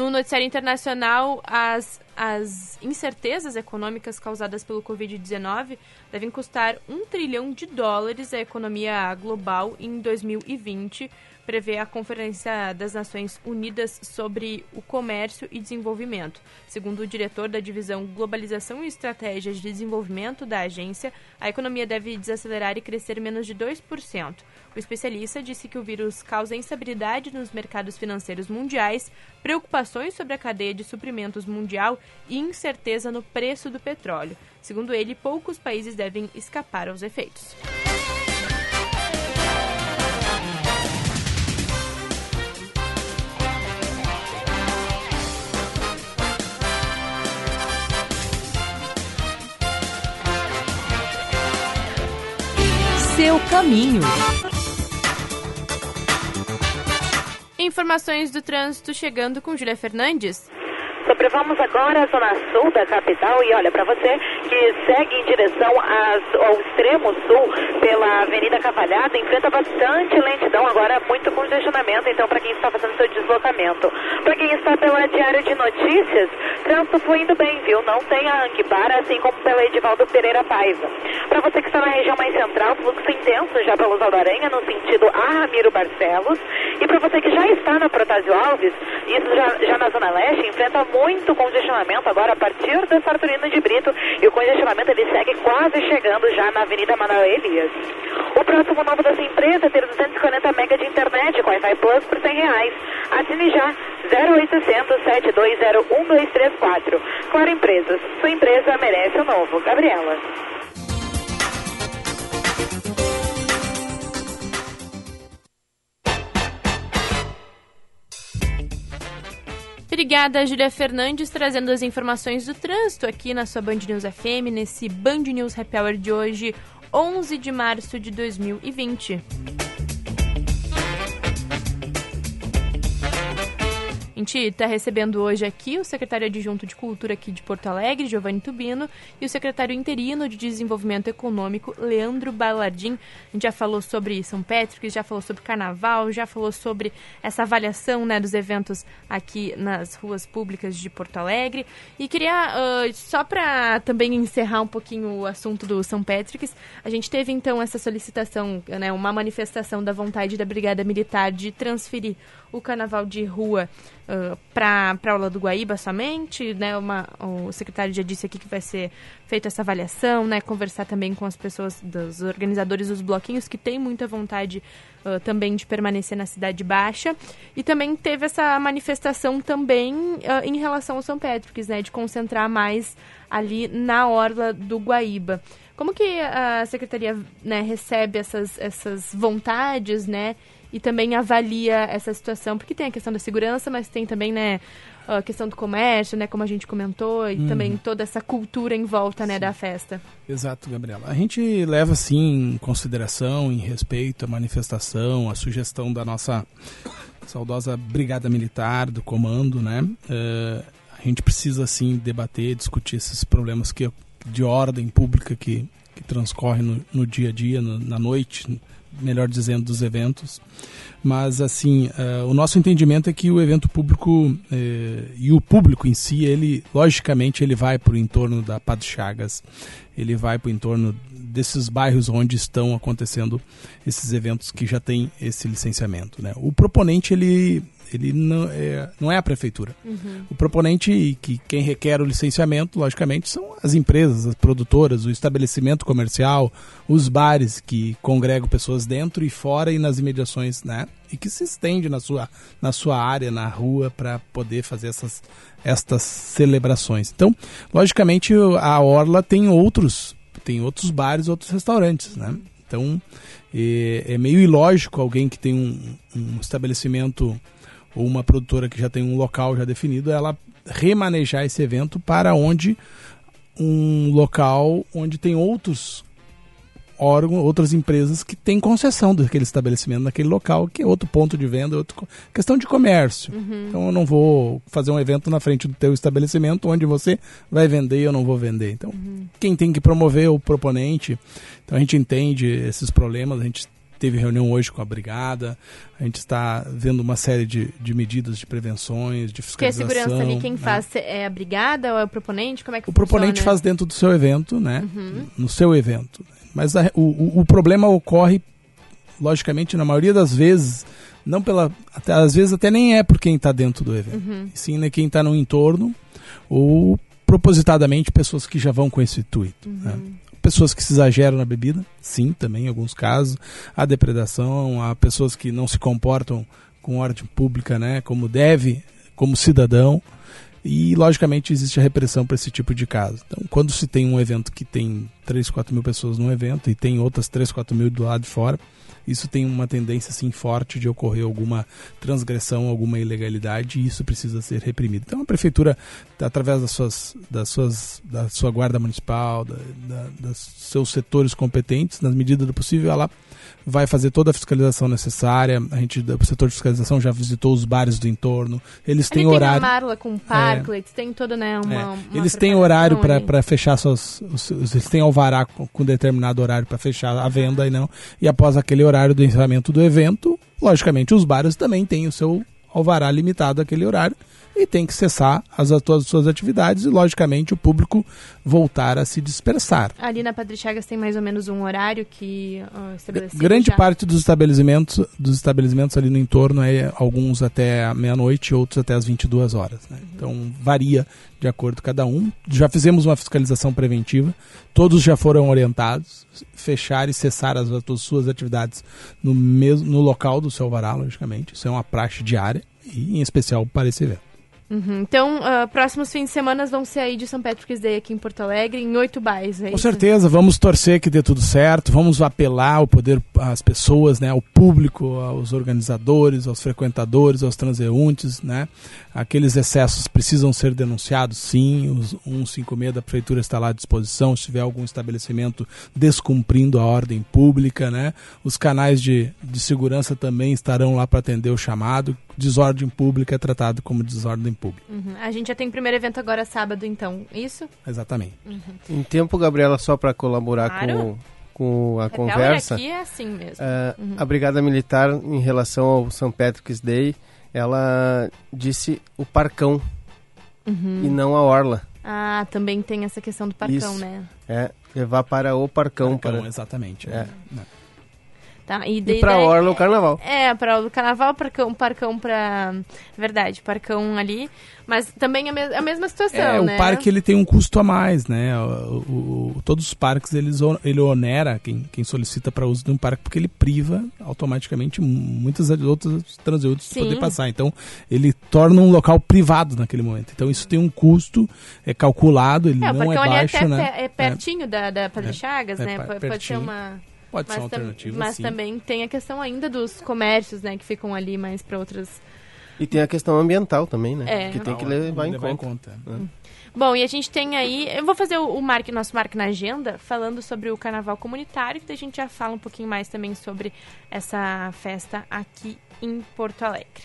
No noticiário internacional, as, as incertezas econômicas causadas pelo Covid-19 devem custar um trilhão de dólares à economia global em 2020, prevê a Conferência das Nações Unidas sobre o Comércio e Desenvolvimento. Segundo o diretor da divisão Globalização e Estratégias de Desenvolvimento da agência, a economia deve desacelerar e crescer menos de 2%. O especialista disse que o vírus causa instabilidade nos mercados financeiros mundiais, preocupações sobre a cadeia de suprimentos mundial e incerteza no preço do petróleo. Segundo ele, poucos países devem escapar aos efeitos. Seu caminho. Informações do trânsito chegando com Julia Fernandes. Sobrevamos agora à zona sul da capital e olha, para você que segue em direção às, ao extremo sul pela Avenida Cavalhada, enfrenta bastante lentidão, agora muito congestionamento, então para quem está fazendo seu deslocamento. Para quem está pela Diário de Notícias, trânsito foi indo bem, viu? Não tem a para, assim como pela Edivaldo Pereira Paiva. Para você que está na região mais central, fluxo intenso já pela Oswaldo Aranha, no sentido a Ramiro Barcelos. E para você que já está na Protásio Alves, isso já, já na Zona Leste, enfrenta muito congestionamento agora a partir da Sarturino de Brito e o congestionamento ele segue quase chegando já na Avenida Manuel Elias. O próximo novo dessa empresa é ter 240 mega de internet com Wi-Fi Plus por 100 reais. Assine já 0800 720 1234. Claro Empresas, sua empresa merece o novo. Gabriela. Obrigada, Júlia Fernandes, trazendo as informações do trânsito aqui na sua Band News FM, nesse Band News Happy Hour de hoje, 11 de março de 2020. A gente está recebendo hoje aqui o secretário adjunto de Cultura aqui de Porto Alegre, Giovanni Tubino, e o secretário interino de Desenvolvimento Econômico, Leandro Balardim. A gente já falou sobre São Patrick, já falou sobre Carnaval, já falou sobre essa avaliação né, dos eventos aqui nas ruas públicas de Porto Alegre. E queria, uh, só para também encerrar um pouquinho o assunto do São Patrick's, a gente teve então essa solicitação, né, uma manifestação da vontade da Brigada Militar de transferir o carnaval de rua uh, para a aula do Guaíba somente, né? Uma, o secretário já disse aqui que vai ser feita essa avaliação, né? Conversar também com as pessoas, dos organizadores dos bloquinhos que têm muita vontade uh, também de permanecer na Cidade Baixa. E também teve essa manifestação também uh, em relação ao São Patrick's, né? De concentrar mais ali na orla do Guaíba. Como que a secretaria né, recebe essas, essas vontades, né? E também avalia essa situação, porque tem a questão da segurança, mas tem também, né, a questão do comércio, né, como a gente comentou, e também uhum. toda essa cultura em volta, né, da festa. Exato, Gabriela. A gente leva, sim, em consideração, em respeito à manifestação, a sugestão da nossa saudosa Brigada Militar, do comando, né, uh, a gente precisa, sim, debater, discutir esses problemas que de ordem pública que, que transcorrem no, no dia a dia, no, na noite, melhor dizendo, dos eventos. Mas, assim, uh, o nosso entendimento é que o evento público uh, e o público em si, ele, logicamente, ele vai para o entorno da Padre Chagas, ele vai para o entorno desses bairros onde estão acontecendo esses eventos que já têm esse licenciamento. Né? O proponente ele ele não é, não é a prefeitura. Uhum. O proponente, que quem requer o licenciamento, logicamente, são as empresas, as produtoras, o estabelecimento comercial, os bares que congregam pessoas dentro e fora e nas imediações, né? E que se estende na sua, na sua área, na rua, para poder fazer essas, estas celebrações. Então, logicamente, a Orla tem outros, tem outros bares, outros restaurantes, né? Então, é, é meio ilógico alguém que tem um, um estabelecimento ou uma produtora que já tem um local já definido, ela remanejar esse evento para onde um local onde tem outros órgãos, outras empresas que têm concessão daquele estabelecimento naquele local, que é outro ponto de venda, outra questão de comércio. Uhum. Então eu não vou fazer um evento na frente do teu estabelecimento onde você vai vender e eu não vou vender. Então, Uhum. quem tem que promover é o proponente. Então a gente entende esses problemas, a gente teve reunião hoje com a brigada, a gente está vendo uma série de, de medidas de prevenções, de Porque a fiscalização. segurança ali, quem né? faz é a brigada ou é o proponente? Como é que O proponente funciona? faz dentro do seu evento, né? Uhum. No seu evento. Mas a- o, o, problema ocorre, logicamente, na maioria das vezes, não pela. Até, às vezes até nem é por quem está dentro do evento. Uhum. Sim, né, quem está no entorno, ou propositadamente pessoas que já vão com esse intuito. né? Pessoas que se exageram na bebida, sim, também em alguns casos. Há depredação, há pessoas que não se comportam com ordem pública, né, como deve, como cidadão. E, logicamente, existe a repressão para esse tipo de caso. Então, quando se tem um evento que tem 3, 4 mil pessoas no evento e tem outras 3, 4 mil do lado de fora, isso tem uma tendência assim forte de ocorrer alguma transgressão, alguma ilegalidade e isso precisa ser reprimido. Então a prefeitura, através das suas, das suas, da sua guarda municipal, da, da, dos seus setores competentes, nas medidas do possível, ela vai fazer toda a fiscalização necessária. A gente, o setor de fiscalização já visitou os bares do entorno. Eles têm horário. Tem a Marla com Parklets, tem toda, né, uma, É, uma eles têm horário para fechar suas. os- Eles têm alvará com, com determinado horário para fechar a venda e não. E após aquele horário do encerramento do evento, logicamente os bares também têm o seu alvará limitado àquele horário e tem que cessar as, as suas- atividades e, logicamente, o público voltar a se dispersar. Ali na Padre Chagas tem mais ou menos um horário que uh, estabelecido Grande já. parte dos estabelecimentos, dos estabelecimentos ali no entorno é alguns até meia-noite, outros até as 22 horas. Né? Então varia de acordo com cada um. Já fizemos uma fiscalização preventiva, todos já foram orientados, fechar e cessar as, as suas atividades no, mesmo, no local do seu alvará, logicamente. Isso é uma praxe diária e em especial para esse evento. Uhum. Então, uh, próximos fins de semana vão ser aí de São Patrick's Day aqui em Porto Alegre, em oito bairros. é Com certeza, vamos torcer que dê tudo certo, vamos apelar ao poder, às pessoas, né, ao público, aos organizadores, aos frequentadores, aos transeuntes, né? Aqueles excessos precisam ser denunciados, sim. Os 156 da prefeitura está lá à disposição. Se tiver algum estabelecimento descumprindo a ordem pública, né? Os canais de, de segurança também estarão lá para atender o chamado. Desordem pública é tratado como desordem pública. Uhum. A gente já tem o primeiro evento agora sábado, então, isso? Exatamente. Em tempo, Gabriela, só para colaborar Claro. com, com a hour conversa. aqui é assim mesmo. É, Uhum. A Brigada Militar, em relação ao St. Patrick's Day, ela disse o parcão Uhum. e não a orla. Ah, também tem essa questão do parcão, Isso. né? É, levar para o parcão. Parcão, para... exatamente. É. Tá, e E daí- para a daí- orla o carnaval. É, para o carnaval, parcão, parcão pra. Verdade, parcão ali. Mas também a, me- a mesma situação, É, né? o parque ele tem um custo a mais, né? O, o- todos os parques eles, ele onera quem, quem solicita para uso de um parque porque ele priva automaticamente muitas outras transeuntes de poder passar. Então ele torna um local privado naquele momento. Então isso tem um custo é calculado, ele É, o não é ali baixo, até né? pe- é pertinho da, da Padre É, Chagas, é né? Pode- Pode ser pertinho. uma. Pode ser mas uma tam- alternativa, Mas sim. também tem a questão ainda dos comércios, né? Que ficam ali mais para outras. E tem a questão ambiental também, né? É. Que tem que levar, em, levar em conta. conta. né? Bom, e a gente tem aí. Eu vou fazer o, o nosso marque na agenda, falando sobre o carnaval comunitário, que daí a gente já fala um pouquinho mais também sobre essa festa aqui em Porto Alegre.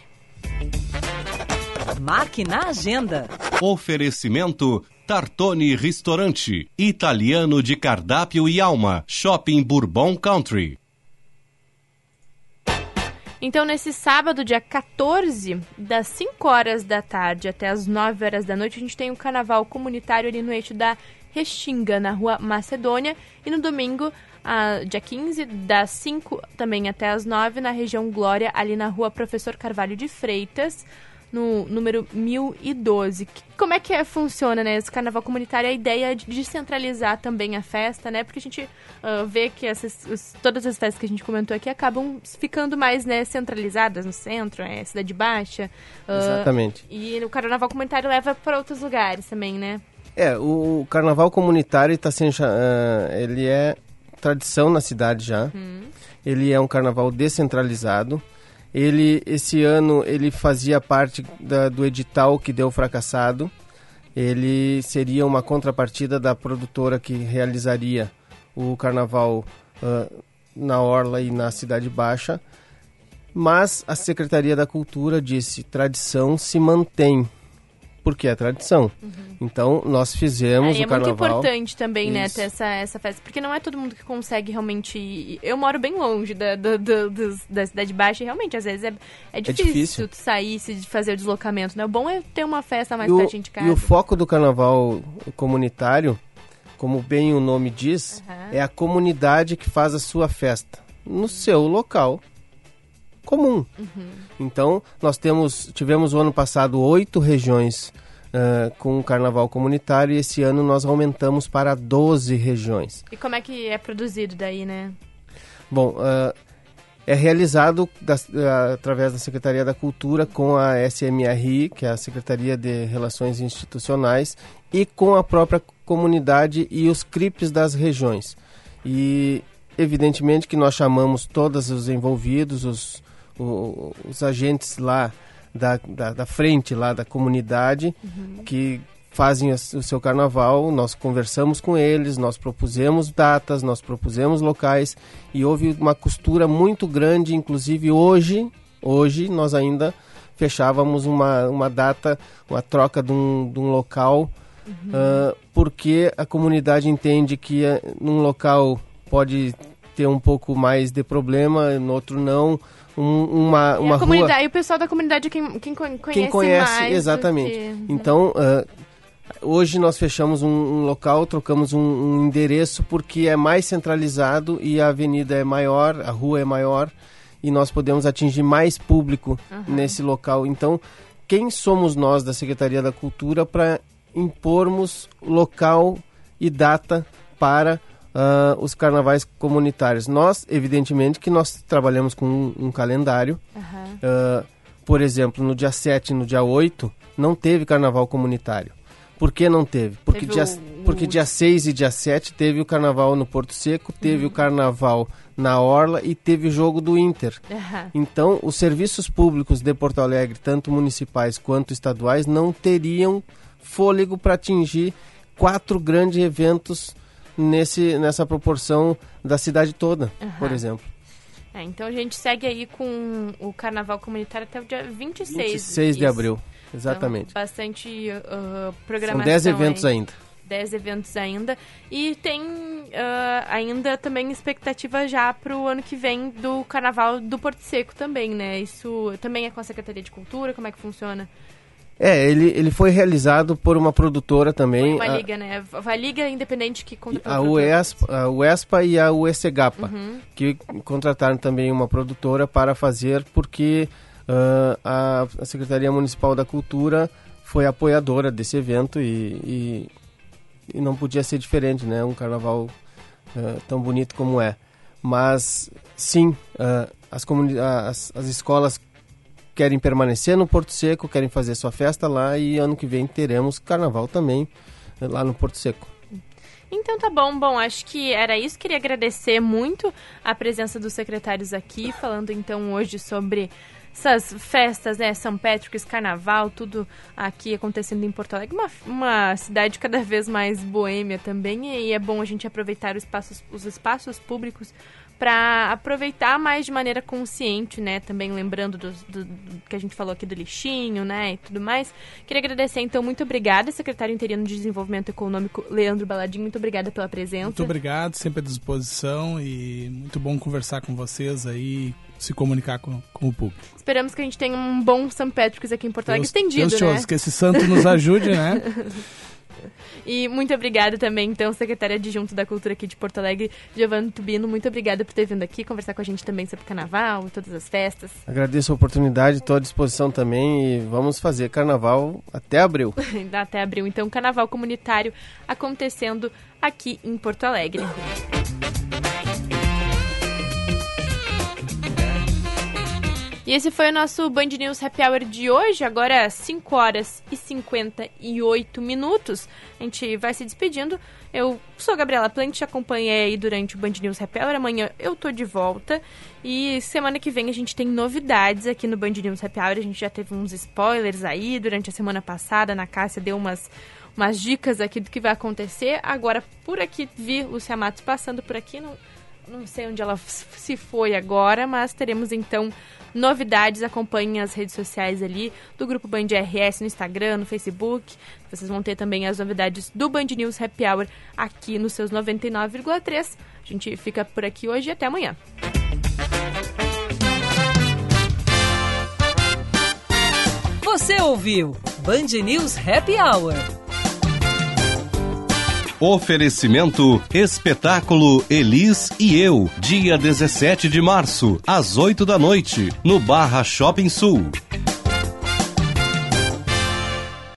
Marque na agenda. Oferecimento Tartone Restaurante, italiano de cardápio e alma, Shopping Bourbon Country. Então, nesse sábado, dia 14, das 5 horas da tarde até as 9 horas da noite, a gente tem o carnaval comunitário ali no eixo da Restinga, na rua Macedônia. E no domingo, a, dia 15, das 5 também até as 9, na região Glória, ali na rua Professor Carvalho de Freitas no número 1012. Como é que é, funciona, né, esse carnaval comunitário? A ideia de descentralizar também a festa, né? Porque a gente uh, vê que essas, os, todas as festas que a gente comentou aqui acabam ficando mais, né, centralizadas no centro, é, Cidade Baixa. Uh, Exatamente. E o carnaval comunitário leva para outros lugares também, né? É, o carnaval comunitário está sendo, uh, ele é tradição na cidade já. Hum. Ele é um carnaval descentralizado. Ele, esse ano, ele fazia parte da, do edital que deu fracassado. Ele seria uma contrapartida da produtora que realizaria o carnaval uh, na Orla e na Cidade Baixa. Mas a Secretaria da Cultura disse: tradição se mantém porque é tradição. Uhum. Então, nós fizemos o carnaval. É muito importante também, né, Isso. né, ter essa, essa festa. Porque não é todo mundo que consegue realmente... Eu moro bem longe da, da, da, da Cidade Baixa e realmente, às vezes, é, é, difícil, é difícil. sair, se fazer o deslocamento, né? O bom é ter uma festa mais pertinho de casa. E o foco do carnaval comunitário, como bem o nome diz, uhum. é a comunidade que faz a sua festa no seu local comum. Uhum. Então, nós temos, tivemos o ano passado oito regiões uh, com o carnaval comunitário e esse ano nós aumentamos para 12 regiões. E como é que é produzido daí, né? Bom, uh, é realizado uh, através da Secretaria da Cultura com a SMRI, que é a Secretaria de Relações Institucionais, e com a própria comunidade e os CRIPs das regiões. E evidentemente que nós chamamos todos os envolvidos, os, o, os agentes lá da, da, da, frente lá da comunidade uhum. que fazem o seu carnaval, nós conversamos com eles, nós propusemos datas, nós propusemos locais e houve uma costura muito grande, inclusive hoje, hoje nós ainda fechávamos uma, uma data, uma troca de um, de um local, uhum. uh, porque a comunidade entende que uh, num local pode ter um pouco mais de problema, no outro não, um, uma, uma a comunidade, rua... E o pessoal da comunidade quem, quem conhece, quem conhece mais exatamente. Que... Então, uh, hoje nós fechamos um, um local, trocamos um, um, endereço porque é mais centralizado e a avenida é maior, a rua é maior e nós podemos atingir mais público uhum. nesse local. Então, quem somos nós da Secretaria da Cultura para impormos local e data para uh, os carnavais comunitários. Nós, evidentemente, que nós trabalhamos com um, um calendário. Uhum. Uh, por exemplo, no dia 7 e no dia 8, não teve carnaval comunitário. Por que não teve? Porque, teve dia, o... porque dia 6 e dia 7 teve o carnaval no Porto Seco, teve uhum. o carnaval na Orla e teve o jogo do Inter. Uhum. Então, os serviços públicos de Porto Alegre, tanto municipais quanto estaduais, não teriam fôlego para atingir quatro grandes eventos nesse, nessa proporção da cidade toda, uhum. por exemplo. É, então a gente segue aí com o carnaval comunitário até o dia 26. 26 de abril, exatamente. Então, bastante uh, programação. São 10 eventos aí. ainda. 10 eventos ainda. E tem uh, ainda também expectativa já para o ano que vem do Carnaval do Porto Seco também, né? Isso também é com a Secretaria de Cultura? Como é que funciona? É, ele, ele foi realizado por uma produtora também. Foi uma a, liga, né? Uma liga independente que contratou. A UESPA, a UESPA e a UECGAPA, uhum. que contrataram também uma produtora para fazer, porque uh, a, a, Secretaria Municipal da Cultura foi apoiadora desse evento e, e, e não podia ser diferente, né? Um carnaval uh, tão bonito como é. Mas, sim, uh, as, as, as escolas querem permanecer no Porto Seco, querem fazer sua festa lá e ano que vem teremos carnaval também eh, lá no Porto Seco. Então tá bom, bom, acho que era isso. Queria agradecer muito a presença dos secretários aqui, falando então hoje sobre essas festas, né? São Patrick's, Carnaval, tudo aqui acontecendo em Porto Alegre. Uma, uma cidade cada vez mais boêmia também, e é bom a gente aproveitar os espaços, os espaços públicos para aproveitar mais de maneira consciente, né? Também lembrando do, do, do, que a gente falou aqui do lixinho, né? E tudo mais. Queria agradecer, então, muito obrigada, secretário interino de Desenvolvimento Econômico, Leandro Baladinho. Muito obrigada pela presença. Muito obrigado, sempre à disposição e muito bom conversar com vocês aí, se comunicar com, com o público. Esperamos que a gente tenha um bom São Patrick's aqui em Porto Alegre, estendido, Deus né? que esse santo nos ajude, né? E muito obrigada também, então, secretária adjunto da Cultura aqui de Porto Alegre, Giovanni Tubino. Muito obrigada por ter vindo aqui conversar com a gente também sobre carnaval e todas as festas. Agradeço a oportunidade, estou à disposição também e vamos fazer carnaval até abril. até abril. Então, carnaval comunitário acontecendo aqui em Porto Alegre. E esse foi o nosso Band News Happy Hour de hoje, agora 5 horas e 58 minutos. A gente vai se despedindo. Eu sou a Gabriela Plante, acompanhei aí durante o Band News Happy Hour. Amanhã eu tô de volta. E semana que vem a gente tem novidades aqui no Band News Happy Hour. A gente já teve uns spoilers aí durante a semana passada. Na Cássia deu umas, umas dicas aqui do que vai acontecer. Agora, por aqui, vi Lucia Matos passando por aqui. Não, não sei onde ela se foi agora, mas teremos então novidades. Acompanhem as redes sociais ali do Grupo Band RS no Instagram, no Facebook. Vocês vão ter também as novidades do Band News Happy Hour aqui nos seus 99,3. A gente fica por aqui hoje e até amanhã. Você ouviu Band News Happy Hour. Oferecimento Espetáculo Elis e Eu, dia 17 de março, às 8 da noite, no Barra Shopping Sul.